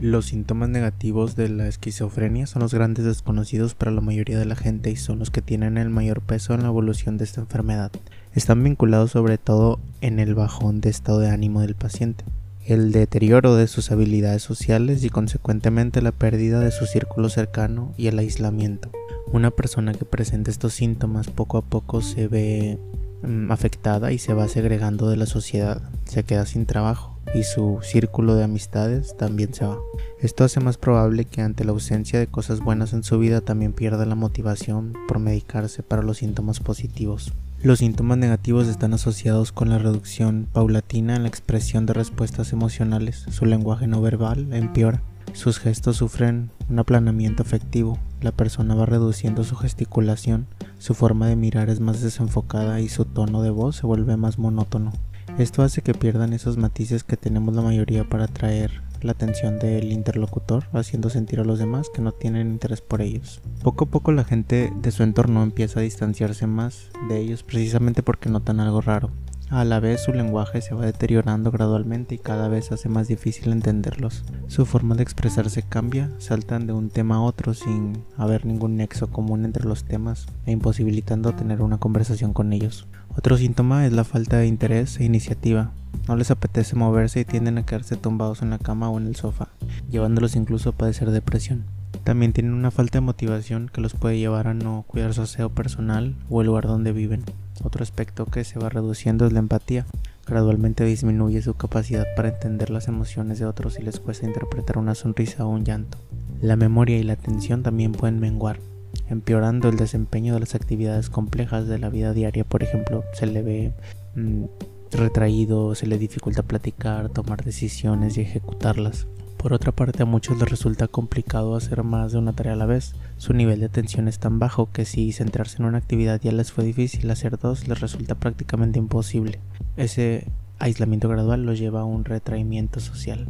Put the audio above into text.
Los síntomas negativos de la esquizofrenia son los grandes desconocidos para la mayoría de la gente y son los que tienen el mayor peso en la evolución de esta enfermedad. Están vinculados sobre todo en el bajón de estado de ánimo del paciente, el deterioro de sus habilidades sociales y consecuentemente la pérdida de su círculo cercano y el aislamiento. Una persona que presenta estos síntomas poco a poco se ve mm, afectada y se va segregando de la sociedad, se queda sin trabajo y su círculo de amistades también se va. Esto hace más probable que ante la ausencia de cosas buenas en su vida también pierda la motivación por medicarse para los síntomas positivos. Los síntomas negativos están asociados con la reducción paulatina en la expresión de respuestas emocionales, su lenguaje no verbal empeora, sus gestos sufren un aplanamiento efectivo, la persona va reduciendo su gesticulación, su forma de mirar es más desenfocada y su tono de voz se vuelve más monótono. Esto hace que pierdan esos matices que tenemos la mayoría para atraer la atención del interlocutor, haciendo sentir a los demás que no tienen interés por ellos. Poco a poco la gente de su entorno empieza a distanciarse más de ellos precisamente porque notan algo raro. A la vez su lenguaje se va deteriorando gradualmente y cada vez hace más difícil entenderlos. Su forma de expresarse cambia, saltan de un tema a otro sin haber ningún nexo común entre los temas e imposibilitando tener una conversación con ellos. Otro síntoma es la falta de interés e iniciativa. No les apetece moverse y tienden a quedarse tumbados en la cama o en el sofá, llevándolos incluso a padecer depresión. También tienen una falta de motivación que los puede llevar a no cuidar su aseo personal o el lugar donde viven. Otro aspecto que se va reduciendo es la empatía. Gradualmente disminuye su capacidad para entender las emociones de otros y les cuesta interpretar una sonrisa o un llanto. La memoria y la atención también pueden menguar, empeorando el desempeño de las actividades complejas de la vida diaria. Por ejemplo, se le ve mm, retraído, se le dificulta platicar, tomar decisiones y ejecutarlas. Por otra parte, a muchos les resulta complicado hacer más de una tarea a la vez. Su nivel de atención es tan bajo que si centrarse en una actividad ya les fue difícil, hacer dos les resulta prácticamente imposible. Ese aislamiento gradual los lleva a un retraimiento social.